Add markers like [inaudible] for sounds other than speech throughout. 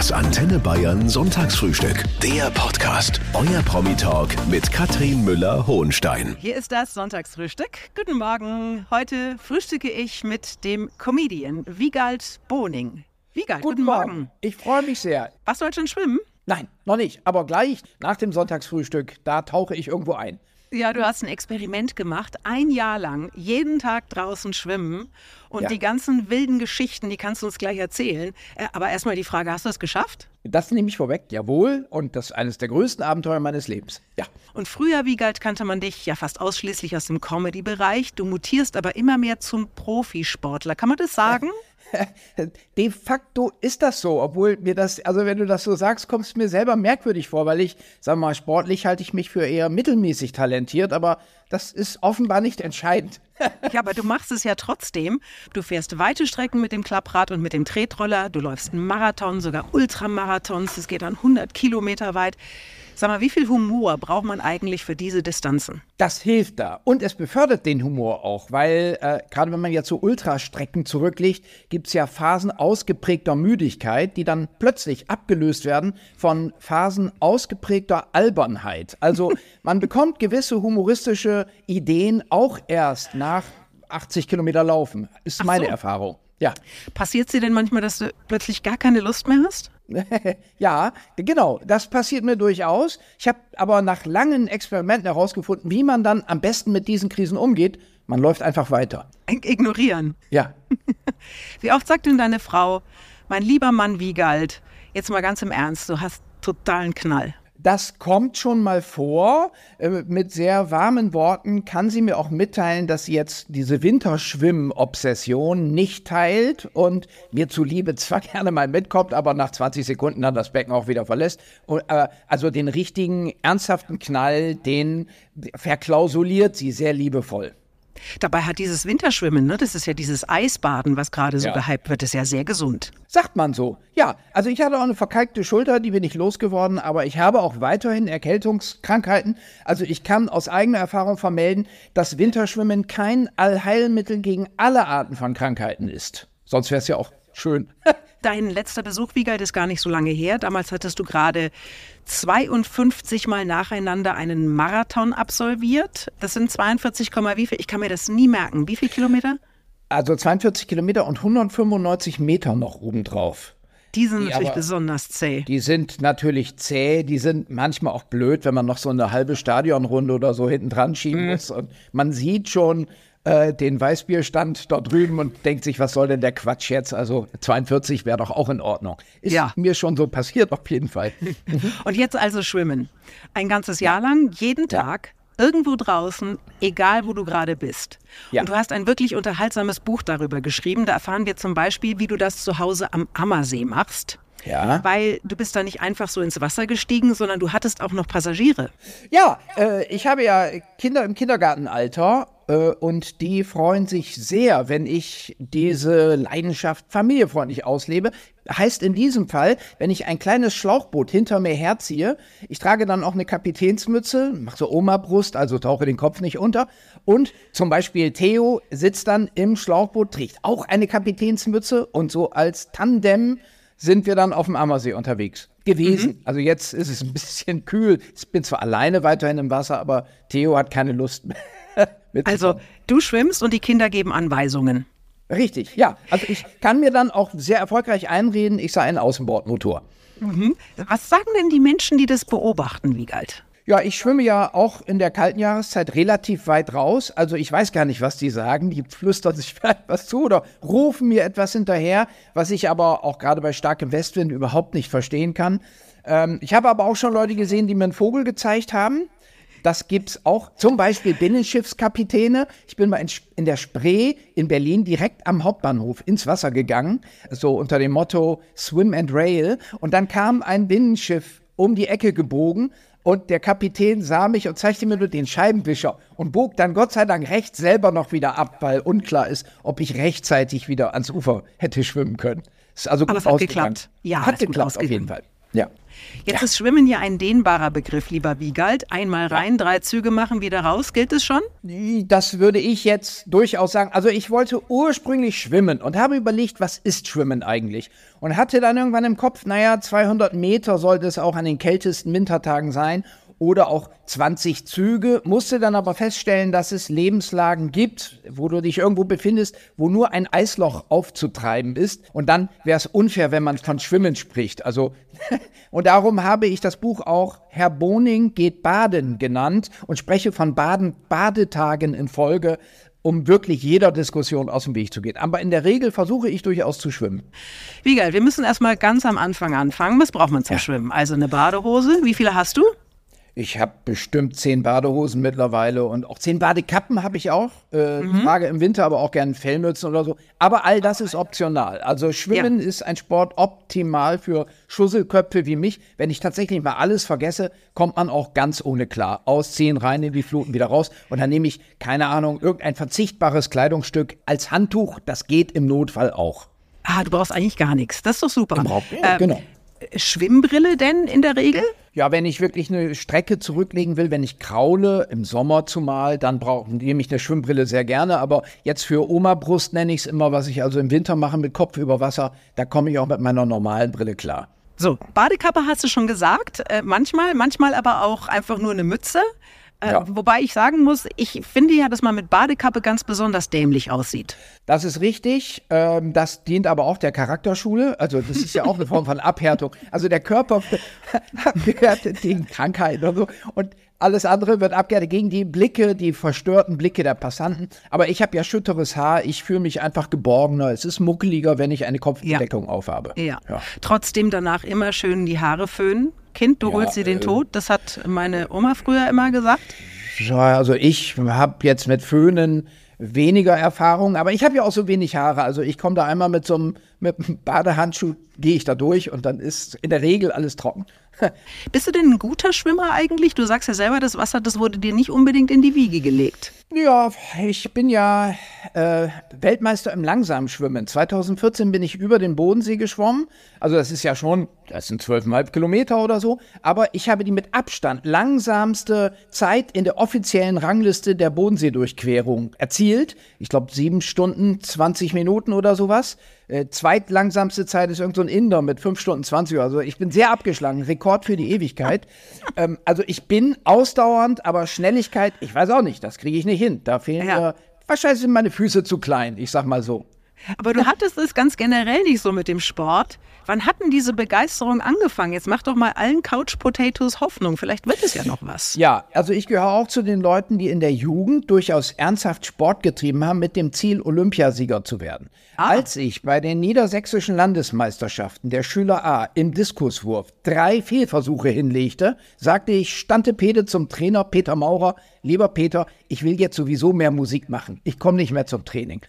Das Antenne Bayern Sonntagsfrühstück. Der Podcast. Euer Promi-Talk mit Katrin Müller-Hohenstein. Hier ist das Sonntagsfrühstück. Guten Morgen. Heute frühstücke ich mit dem Comedian Wiegald Boning. Wiegald, guten, Guten Morgen. Morgen. Ich freue mich sehr. Warst du heute schon schwimmen? Nein, noch nicht. Aber gleich nach dem Sonntagsfrühstück, da tauche ich irgendwo ein. Ja, du hast ein Experiment gemacht, ein Jahr lang, jeden Tag draußen schwimmen und Ja. die ganzen wilden Geschichten, die kannst du uns gleich erzählen. Äh, Aber erstmal die Frage, hast du es geschafft? Das nehme ich vorweg, jawohl. Und das ist eines der größten Abenteuer meines Lebens. Ja. Und früher, Wiegald, kannte man dich ja fast ausschließlich aus dem Comedy-Bereich. Du mutierst aber immer mehr zum Profisportler. Kann man das sagen? [laughs] De facto ist das so, obwohl mir das, also wenn du das so sagst, kommt es mir selber merkwürdig vor, weil ich, sag mal, sportlich halte ich mich für eher mittelmäßig talentiert, aber das ist offenbar nicht entscheidend. [laughs] Ja, aber du machst es ja trotzdem. Du fährst weite Strecken mit dem Klapprad und mit dem Tretroller. Du läufst einen Marathon, sogar Ultramarathons. Das geht dann 100 Kilometer weit. Sag mal, wie viel Humor braucht man eigentlich für diese Distanzen? Das hilft da. Und es befördert den Humor auch, weil äh, gerade wenn man jetzt so Ultrastrecken zurücklegt, gibt es ja Phasen ausgeprägter Müdigkeit, die dann plötzlich abgelöst werden von Phasen ausgeprägter Albernheit. Also [laughs] man bekommt gewisse humoristische Ideen auch erst nach 80 Kilometer Laufen. Ist meine so. Erfahrung. Ja. Passiert es dir denn manchmal, dass du plötzlich gar keine Lust mehr hast? [laughs] ja, genau, das passiert mir durchaus. Ich habe aber nach langen Experimenten herausgefunden, wie man dann am besten mit diesen Krisen umgeht. Man läuft einfach weiter. Ignorieren. Ja. [laughs] Wie oft sagt denn deine Frau, mein lieber Mann Wiegald, jetzt mal ganz im Ernst, du hast totalen Knall. Das kommt schon mal vor. Äh, Mit sehr warmen Worten kann sie mir auch mitteilen, dass sie jetzt diese Winterschwimmen-Obsession nicht teilt und mir zuliebe zwar [laughs] gerne mal mitkommt, aber nach 20 Sekunden dann das Becken auch wieder verlässt. Äh, also den richtigen, ernsthaften Knall, den verklausuliert sie sehr liebevoll. Dabei hat dieses Winterschwimmen, ne, das ist ja dieses Eisbaden, was gerade so Ja. gehypt wird, ist ja sehr gesund. Sagt man so. Ja, also ich hatte auch eine verkalkte Schulter, die bin ich losgeworden, aber ich habe auch weiterhin Erkältungskrankheiten. Also ich kann aus eigener Erfahrung vermelden, dass Winterschwimmen kein Allheilmittel gegen alle Arten von Krankheiten ist. Sonst wäre es ja auch schön. [laughs] Dein letzter Besuch, Wiegald, ist gar nicht so lange her. Damals hattest du gerade 52 Mal nacheinander einen Marathon absolviert. Das sind 42, Komma wie viel? Ich kann mir das nie merken. Wie viele Kilometer? Also 42 Kilometer und 195 Meter noch obendrauf. Die sind Die natürlich aber- besonders zäh. Die sind natürlich zäh, die sind manchmal auch blöd, wenn man noch so eine halbe Stadionrunde oder so hinten dran schieben muss. Und man sieht schon äh, den Weißbierstand dort drüben und denkt sich, was soll denn der Quatsch jetzt? Also 42 wäre doch auch in Ordnung. Ist Ja. mir schon so passiert, auf jeden Fall. [laughs] Und jetzt also schwimmen. Ein ganzes Jahr lang, jeden Tag, irgendwo draußen, egal wo du gerade bist. Ja. Und du hast ein wirklich unterhaltsames Buch darüber geschrieben. Da erfahren wir zum Beispiel, wie du das zu Hause am Ammersee machst. Ja. Weil du bist da nicht einfach so ins Wasser gestiegen, sondern du hattest auch noch Passagiere. Ja, äh, ich habe ja Kinder im Kindergartenalter und die freuen sich sehr, wenn ich diese Leidenschaft familienfreundlich auslebe. Heißt in diesem Fall, wenn ich ein kleines Schlauchboot hinter mir herziehe, ich trage dann auch eine Kapitänsmütze, mache so Oma-Brust, also tauche den Kopf nicht unter. Und zum Beispiel Theo sitzt dann im Schlauchboot, trägt auch eine Kapitänsmütze und so als Tandem sind wir dann auf dem Ammersee unterwegs gewesen. Also jetzt ist es ein bisschen kühl. Ich bin zwar alleine weiterhin im Wasser, aber Theo hat keine Lust mehr. [laughs] Also du schwimmst und die Kinder geben Anweisungen. richtig, ja. Also ich kann mir dann auch sehr erfolgreich einreden, ich sei ein Außenbordmotor. Was sagen denn die Menschen, die das beobachten, Wiegald? Ja, ich schwimme ja auch in der kalten Jahreszeit relativ weit raus. Also ich weiß gar nicht, was die sagen. Die flüstern sich [laughs] vielleicht was zu oder rufen mir etwas hinterher, was ich aber auch gerade bei starkem Westwind überhaupt nicht verstehen kann. Ähm, ich habe aber auch schon Leute gesehen, die mir einen Vogel gezeigt haben. Das gibt's auch. Zum Beispiel Binnenschiffskapitäne. Ich bin mal in, in der Spree in Berlin direkt am Hauptbahnhof ins Wasser gegangen. So unter dem Motto Swim and Rail. Und dann kam ein Binnenschiff um die Ecke gebogen. Und der Kapitän sah mich und zeigte mir nur den Scheibenwischer und bog dann Gott sei Dank rechts selber noch wieder ab, weil unklar ist, ob ich rechtzeitig wieder ans Ufer hätte schwimmen können. Ist also gut Aber es hat geklappt. Ja, hat geklappt auf jeden Fall. Ja. Jetzt ist Schwimmen ja ein dehnbarer Begriff, lieber Wiegald. Einmal rein, drei Züge machen, wieder raus. Gilt es schon? Das würde ich jetzt durchaus sagen. Also ich wollte ursprünglich schwimmen und habe überlegt, was ist Schwimmen eigentlich? Und hatte dann irgendwann im Kopf, naja, 200 Meter sollte es auch an den kältesten Wintertagen sein oder auch 20 Züge, musste dann aber feststellen, dass es Lebenslagen gibt, wo du dich irgendwo befindest, wo nur ein Eisloch aufzutreiben ist. Und dann wäre es unfair, wenn man von Schwimmen spricht. Also, [laughs] und darum habe ich das Buch auch Herr Boning geht baden genannt und spreche von Baden, Badetagen in Folge, um wirklich jeder Diskussion aus dem Weg zu gehen. Aber in der Regel versuche ich durchaus zu schwimmen. Wie geil, wir müssen erstmal ganz am Anfang anfangen. Was braucht man zum ja. Schwimmen? Also eine Badehose. Wie viele hast du? Ich habe bestimmt zehn Badehosen mittlerweile und auch zehn Badekappen habe ich auch. Äh, mhm. Trage im Winter aber auch gerne Fellmützen oder so. Aber all das ist optional. Also Schwimmen ja. ist ein Sport optimal für Schusselköpfe wie mich. Wenn ich tatsächlich mal alles vergesse, kommt man auch ganz ohne klar. Ausziehen, rein in die Fluten, wieder raus. Und dann nehme ich, keine Ahnung, irgendein verzichtbares Kleidungsstück als Handtuch. Das geht im Notfall auch. Ah, du brauchst eigentlich gar nichts. Das ist doch super. Überhaupt, ja, ähm, genau. Schwimmbrille denn in der Regel? Ja, wenn ich wirklich eine Strecke zurücklegen will, wenn ich kraule, im Sommer zumal, dann brauche nehme ich eine Schwimmbrille sehr gerne. Aber jetzt für Oma-Brust nenne ich es immer, was ich also im Winter mache mit Kopf über Wasser, da komme ich auch mit meiner normalen Brille klar. So, Badekappe hast du schon gesagt, äh, manchmal, manchmal aber auch einfach nur eine Mütze. Äh, ja. Wobei ich sagen muss, ich finde ja, dass man mit Badekappe ganz besonders dämlich aussieht. Das ist richtig. Ähm, das dient aber auch der Charakterschule. Also das ist ja auch eine Form von Abhärtung. Also der Körper abgehärtet [laughs] gegen Krankheiten und so. Und alles andere wird abgehärtet gegen die Blicke, die verstörten Blicke der Passanten. Aber ich habe ja schütteres Haar. Ich fühle mich einfach geborgener. Es ist muckeliger, wenn ich eine Kopfbedeckung ja. aufhabe. Ja. ja. Trotzdem danach immer schön die Haare föhnen. Kind, du ja, holst sie den äh, Tod. Das hat meine Oma früher immer gesagt. Also ich habe jetzt mit Föhnen weniger Erfahrung, aber ich habe ja auch so wenig Haare. Also ich komme da einmal mit so einem, mit einem Badehandschuh, gehe ich da durch und dann ist in der Regel alles trocken. [laughs] Bist du denn ein guter Schwimmer eigentlich? Du sagst ja selber, das Wasser, das wurde dir nicht unbedingt in die Wiege gelegt. Ja, ich bin ja äh, Weltmeister im Langsamschwimmen. 2014 bin ich über den Bodensee geschwommen. Also das ist ja schon, das sind zwölfeinhalb Kilometer oder so. Aber ich habe die mit Abstand langsamste Zeit in der offiziellen Rangliste der Bodenseedurchquerung erzielt. Ich glaube sieben Stunden, 20 Minuten oder sowas. Äh, zweitlangsamste Zeit ist irgend so ein Inder mit fünf Stunden 20. Also ich bin sehr abgeschlagen. Rekord für die Ewigkeit. ähm, also ich bin ausdauernd, aber Schnelligkeit, ich weiß auch nicht, das kriege ich nicht hin. Da fehlen ja. mir, wahrscheinlich sind meine Füße zu klein, ich sag mal so. Aber du hattest es ganz generell nicht so mit dem Sport. Wann hat denn diese Begeisterung angefangen? Jetzt mach doch mal allen Couch Potatoes Hoffnung. Vielleicht wird es ja noch was. Ja, also ich gehöre auch zu den Leuten, die in der Jugend durchaus ernsthaft Sport getrieben haben, mit dem Ziel, Olympiasieger zu werden. Ah. Als ich bei den niedersächsischen Landesmeisterschaften der Schüler A im Diskuswurf drei Fehlversuche hinlegte, sagte ich Stantepede zum Trainer Peter Maurer, lieber Peter, ich will jetzt sowieso mehr Musik machen. Ich komme nicht mehr zum Training.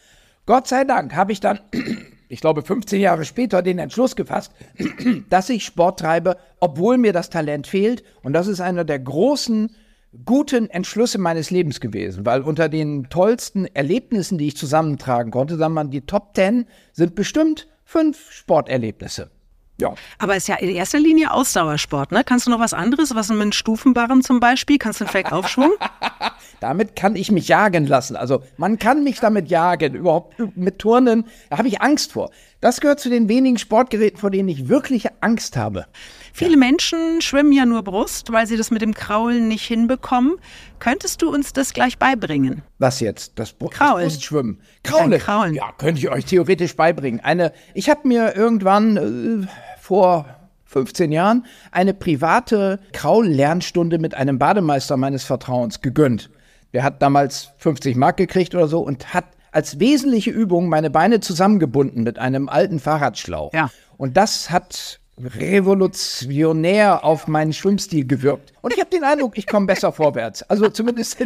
Gott sei Dank habe ich dann, [clears throat] ich glaube 15 Jahre später, den Entschluss gefasst, [clears throat] dass ich Sport treibe, obwohl mir das Talent fehlt. Und das ist einer der großen, guten Entschlüsse meines Lebens gewesen, weil unter den tollsten Erlebnissen, die ich zusammentragen konnte, sagen wir mal, die Top 10 sind bestimmt fünf Sporterlebnisse. Ja. Aber es ist ja in erster Linie Ausdauersport, ne? Kannst du noch was anderes, was mit Stufenbarren zum Beispiel? Kannst du einen Fleckaufschwung? [laughs] damit kann ich mich jagen lassen. Also man kann mich damit jagen. Überhaupt mit Turnen, da habe ich Angst vor. Das gehört zu den wenigen Sportgeräten, vor denen ich wirkliche Angst habe. Viele ja. Menschen schwimmen ja nur Brust, weil sie das mit dem Kraulen nicht hinbekommen. Könntest du uns das gleich beibringen? Was jetzt? Das, Br Kraulen. das Brustschwimmen. Kraulen. Kraulen. Ja, könnte ich euch theoretisch beibringen. Eine, ich habe mir irgendwann äh, vor 15 Jahren eine private Kraul-Lernstunde mit einem Bademeister meines Vertrauens gegönnt. Der hat damals 50 Mark gekriegt oder so und hat als wesentliche Übung meine Beine zusammengebunden mit einem alten Fahrradschlauch. Ja. Und das hat revolutionär auf meinen Schwimmstil gewirkt. Und ich habe den Eindruck, ich komme besser [laughs] vorwärts. Also zumindest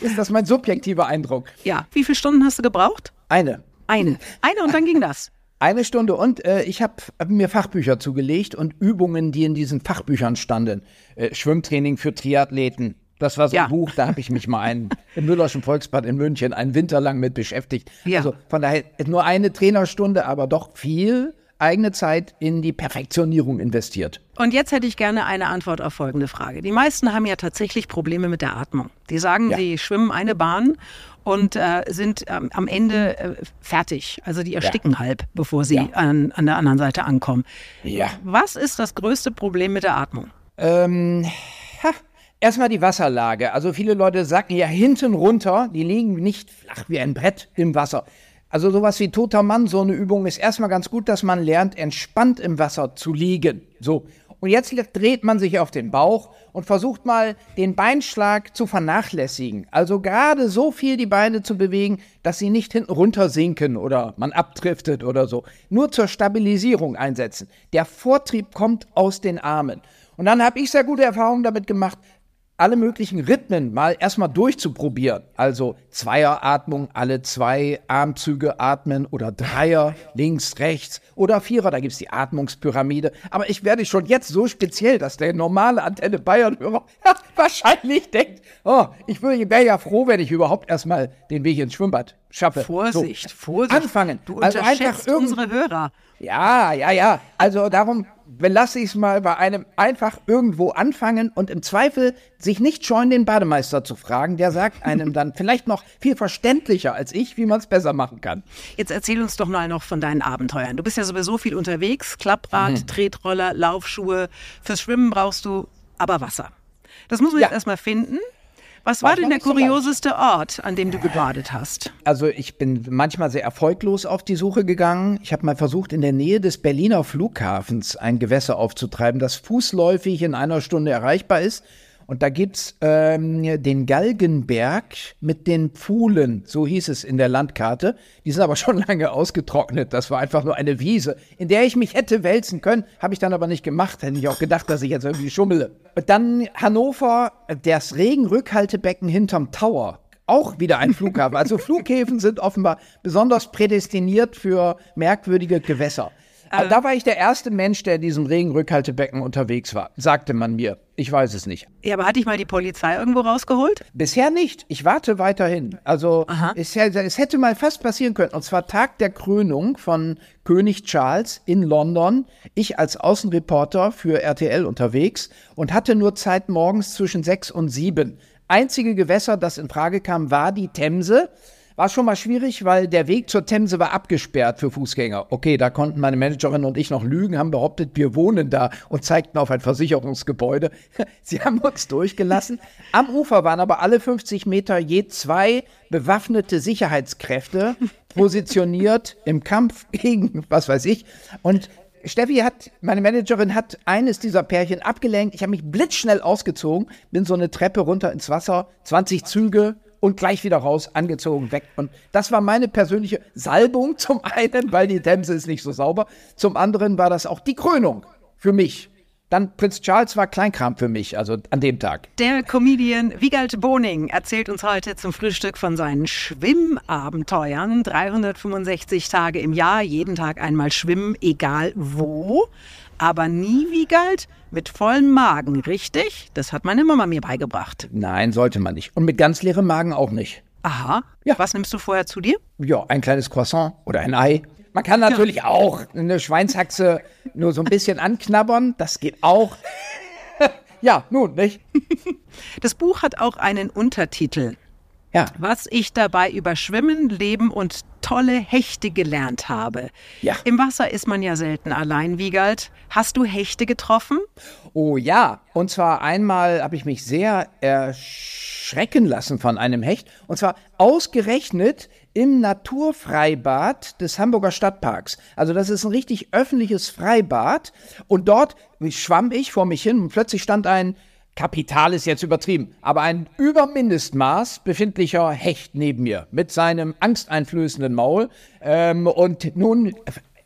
ist das mein subjektiver Eindruck. Ja. Wie viele Stunden hast du gebraucht? Eine. Eine. Eine und dann ging das. [laughs] Eine Stunde und äh, ich habe hab mir Fachbücher zugelegt und Übungen, die in diesen Fachbüchern standen. Äh, Schwimmtraining für Triathleten. Das war so ja. ein Buch, da habe ich mich mal ein, [laughs] im Müllerschen Volksbad in München einen Winter lang mit beschäftigt. Ja. Also von daher nur eine Trainerstunde, aber doch viel eigene Zeit in die Perfektionierung investiert. Und jetzt hätte ich gerne eine Antwort auf folgende Frage. Die meisten haben ja tatsächlich Probleme mit der Atmung. Die sagen, Ja. sie schwimmen eine Bahn und äh, sind ähm, am Ende äh, fertig. Also die ersticken halb, bevor sie Ja. an, an der anderen Seite ankommen. Ja. Was ist das größte Problem mit der Atmung? Ähm, erstmal die Wasserlage. Also viele Leute sagen ja hinten runter, die liegen nicht flach wie ein Brett im Wasser. Also sowas wie toter Mann, so eine Übung ist erstmal ganz gut, dass man lernt, entspannt im Wasser zu liegen. So. Und jetzt dreht man sich auf den Bauch und versucht mal den Beinschlag zu vernachlässigen. Also gerade so viel die Beine zu bewegen, dass sie nicht hinten runter sinken oder man abdriftet oder so. Nur zur Stabilisierung einsetzen. Der Vortrieb kommt aus den Armen. Und dann habe ich sehr gute Erfahrungen damit gemacht, alle möglichen Rhythmen mal erstmal durchzuprobieren. Also Zweieratmung, alle zwei Armzüge atmen oder Dreier, links, rechts oder Vierer, da gibt's die Atmungspyramide. Aber ich werde schon jetzt so speziell, dass der normale Antenne Bayern-Hörer [laughs] wahrscheinlich denkt, oh, ich wäre ja froh, wenn ich überhaupt erstmal den Weg ins Schwimmbad schaffe. Vorsicht, so. Vorsicht. Anfangen. Du also einfach unterschätzt irgend unsere Hörer. ja, ja, ja. Also darum belasse ich es mal bei einem einfach irgendwo anfangen und im Zweifel sich nicht scheuen, den Bademeister zu fragen. Der sagt einem dann [laughs] vielleicht noch viel verständlicher als ich, wie man es besser machen kann. Jetzt erzähl uns doch mal noch von deinen Abenteuern. Du bist ja sowieso viel unterwegs. Klapprad, Mhm. Tretroller, Laufschuhe. Fürs Schwimmen brauchst du aber Wasser. Das muss man Ja. jetzt erstmal finden. Was War war denn der nicht so kurioseste Ort, an dem du gebadet hast? Also ich bin manchmal sehr erfolglos auf die Suche gegangen. Ich habe mal versucht, in der Nähe des Berliner Flughafens ein Gewässer aufzutreiben, das fußläufig in einer Stunde erreichbar ist. Und da gibt's ähm, den Galgenberg mit den Pfuhlen, so hieß es in der Landkarte. Die sind aber schon [laughs] lange ausgetrocknet. Das war einfach nur eine Wiese, in der ich mich hätte wälzen können. Habe ich dann aber nicht gemacht. Hätte ich auch gedacht, dass ich jetzt irgendwie schummele. Dann Hannover, das Regenrückhaltebecken hinterm Tower. Auch wieder ein Flughafen. Also Flughäfen sind offenbar besonders prädestiniert für merkwürdige Gewässer. Aber da war ich der erste Mensch, der in diesem Regenrückhaltebecken unterwegs war, sagte man mir. Ich weiß es nicht. Ja, aber hat dich mal die Polizei irgendwo rausgeholt? Bisher nicht. Ich warte weiterhin. Also es, es hätte mal fast passieren können. Und zwar Tag der Krönung von König Charles in London. Ich als Außenreporter für RTL unterwegs und hatte nur Zeit morgens zwischen sechs und sieben. Einzige Gewässer, das in Frage kam, war die Themse. War schon mal schwierig, weil der Weg zur Themse war abgesperrt für Fußgänger. Okay, da konnten meine Managerin und ich noch lügen, haben behauptet, wir wohnen da und zeigten auf ein Versicherungsgebäude. [laughs] Sie haben uns durchgelassen. Am Ufer waren aber alle 50 Meter je zwei bewaffnete Sicherheitskräfte positioniert im Kampf [laughs] gegen was weiß ich. Und Steffi hat, meine Managerin hat eines dieser Pärchen abgelenkt. Ich habe mich blitzschnell ausgezogen, bin so eine Treppe runter ins Wasser, 20 Züge und gleich wieder raus, angezogen, weg. Und das war meine persönliche Salbung [laughs] zum einen, weil die Themse ist nicht so sauber. Zum anderen war das auch die Krönung für mich. Dann Prinz Charles war Kleinkram für mich, also an dem Tag. Der Comedian Wiegald Boning erzählt uns heute zum Frühstück von seinen Schwimmabenteuern. 365 Tage im Jahr, jeden Tag einmal schwimmen, egal wo. Aber nie, Wiegald, mit vollem Magen, richtig? Das hat meine Mama mir beigebracht. Nein, sollte man nicht. Und mit ganz leerem Magen auch nicht. Aha. Ja. Was nimmst du vorher zu dir? Ja, ein kleines Croissant oder ein Ei. Man kann natürlich auch eine Schweinshaxe nur so ein bisschen anknabbern. Das geht auch. [laughs] ja, nun, nicht? [laughs] Das Buch hat auch einen Untertitel. Ja. Was ich dabei über Schwimmen, Leben und tolle Hechte gelernt habe. Ja. Im Wasser ist man ja selten allein, Wiegald. Hast du Hechte getroffen? Oh ja. Und zwar einmal habe ich mich sehr erschrecken lassen von einem Hecht. Und zwar ausgerechnet im Naturfreibad des Hamburger Stadtparks. Also das ist ein richtig öffentliches Freibad. Und dort schwamm ich vor mich hin und plötzlich stand ein Kapital ist jetzt übertrieben, aber ein über Mindestmaß befindlicher Hecht neben mir mit seinem angsteinflößenden Maul. Ähm, und nun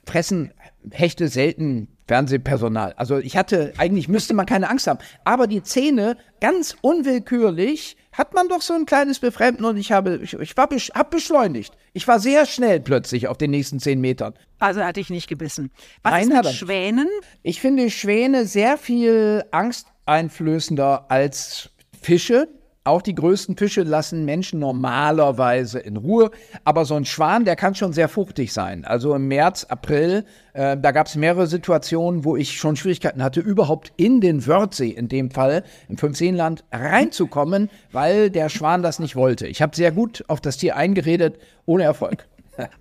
fressen Hechte selten Fernsehpersonal. Also ich hatte, eigentlich müsste man keine Angst haben. Aber die Zähne, ganz unwillkürlich, hat man doch so ein kleines Befremden und ich habe, ich, ich war, besch, hab beschleunigt. Ich war sehr schnell plötzlich auf den nächsten zehn Metern. Also er hat dich nicht gebissen. Was Nein, ist mit. Schwänen? Ich finde Schwäne sehr viel angsteinflößender als Fische. Auch die größten Fische lassen Menschen normalerweise in Ruhe. Aber so ein Schwan, der kann schon sehr fruchtig sein. Also im März, April, äh, da gab es mehrere Situationen, wo ich schon Schwierigkeiten hatte, überhaupt in den Wörthsee, in dem Fall, im Fünfseenland, reinzukommen, weil der Schwan das nicht wollte. Ich habe sehr gut auf das Tier eingeredet, ohne Erfolg.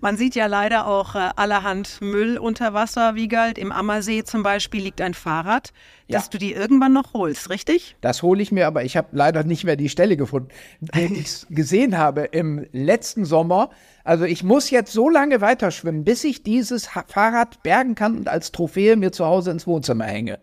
Man sieht ja leider auch äh, allerhand Müll unter Wasser, wie galt. Im Ammersee zum Beispiel liegt ein Fahrrad, ja. das du dir irgendwann noch holst, richtig? Das hole ich mir, aber ich habe leider nicht mehr die Stelle gefunden, die [laughs] ich gesehen habe im letzten Sommer. Also ich muss jetzt so lange weiterschwimmen, bis ich dieses Fahrrad bergen kann und als Trophäe mir zu Hause ins Wohnzimmer hänge.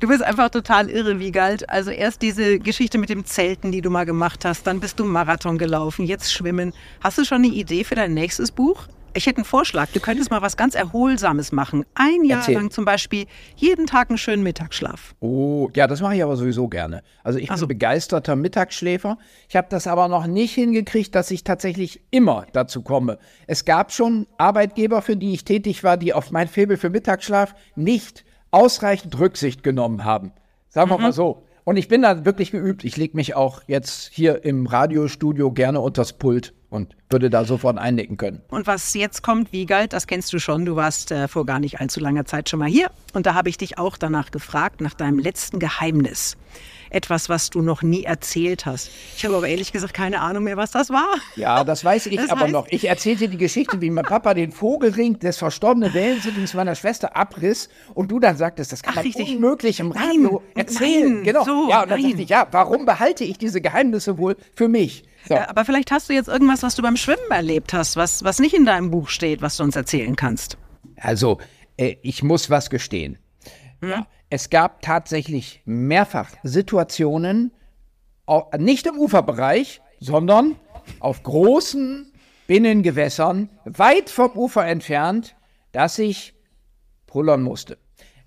Du bist einfach total irre, wie. Also erst diese Geschichte mit dem Zelten, die du mal gemacht hast, dann bist du Marathon gelaufen, jetzt schwimmen. Hast du schon eine Idee für dein nächstes Buch? Ich hätte einen Vorschlag. Du könntest mal was ganz Erholsames machen. Ein Jahr Erzähl. lang zum Beispiel jeden Tag einen schönen Mittagsschlaf. Oh, ja, das mache ich aber sowieso gerne. Also ich bin so. begeisterter Mittagsschläfer. Ich habe das aber noch nicht hingekriegt, dass ich tatsächlich immer dazu komme. Es gab schon Arbeitgeber, für die ich tätig war, die auf mein Faible für Mittagsschlaf nicht ausreichend Rücksicht genommen haben. Sagen wir mhm. mal so. Und ich bin da wirklich geübt. Ich lege mich auch jetzt hier im Radiostudio gerne unters Pult und würde da sofort einnicken können. Und was jetzt kommt, wie galt, das kennst du schon. Du warst äh, vor gar nicht allzu langer Zeit schon mal hier. Und da habe ich dich auch danach gefragt, nach deinem letzten Geheimnis. Etwas, was du noch nie erzählt hast. Ich habe aber ehrlich gesagt keine Ahnung mehr, was das war. Ja, das weiß ich [laughs] das aber noch. Ich erzählte die Geschichte, wie mein Papa den Vogelring des verstorbenen Wellensittings meiner Schwester abriss und du dann sagtest, das kann Ach, man richtig. unmöglich im Radio nein, erzählen. Nein, genau. So, ja, und dann nein. dachte ich, ja, warum behalte ich diese Geheimnisse wohl für mich? So. aber vielleicht hast du jetzt irgendwas, was du beim Schwimmen erlebt hast, was, was nicht in deinem Buch steht, was du uns erzählen kannst. Also, äh, ich muss was gestehen. Hm? Es gab tatsächlich mehrfach Situationen, nicht im Uferbereich, sondern auf großen Binnengewässern, weit vom Ufer entfernt, dass ich pullern musste.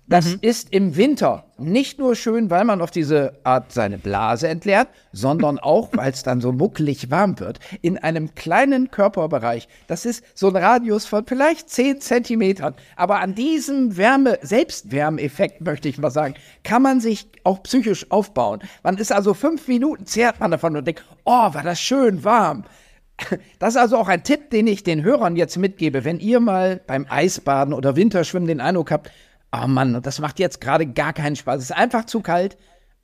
Das mhm. ist im Winter nicht nur schön, weil man auf diese Art seine Blase entleert, sondern [laughs] auch, weil es dann so muckelig warm wird. In einem kleinen Körperbereich. Das ist so ein Radius von vielleicht 10 Zentimetern. Aber an diesem Wärme, Selbstwärmeffekt, möchte ich mal sagen, kann man sich auch psychisch aufbauen. Man ist also fünf Minuten, zehrt man davon und denkt, oh, war das schön warm. [laughs] Das ist also auch ein Tipp, den ich den Hörern jetzt mitgebe. Wenn ihr mal beim Eisbaden oder Winterschwimmen den Eindruck habt, oh Mann, das macht jetzt gerade gar keinen Spaß. Es ist einfach zu kalt.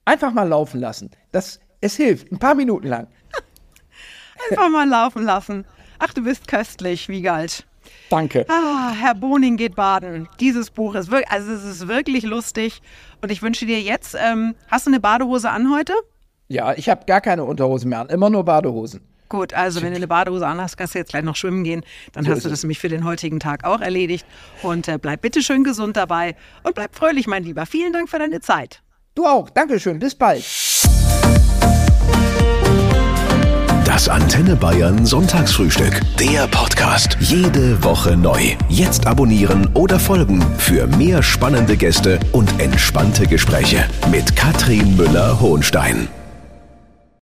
Einfach mal laufen lassen. Das, es hilft, ein paar Minuten lang. [laughs] Einfach mal laufen lassen. Ach, du bist köstlich, wie galt. Danke. Ah, Herr Boning geht baden. Dieses Buch ist wirklich, also es ist wirklich lustig. Und ich wünsche dir jetzt, ähm, hast du eine Badehose an heute? Ja, ich habe gar keine Unterhosen mehr an, immer nur Badehosen. Gut, also wenn du eine Badehose anhast, kannst du jetzt gleich noch schwimmen gehen. Dann so hast du das nämlich für den heutigen Tag auch erledigt. Und äh, bleib bitte schön gesund dabei und bleib fröhlich, mein Lieber. Vielen Dank für deine Zeit. Du auch. Dankeschön. Bis bald. Das Antenne Bayern Sonntagsfrühstück. Der Podcast. Jede Woche neu. Jetzt abonnieren oder folgen für mehr spannende Gäste und entspannte Gespräche mit Katrin Müller-Hohenstein.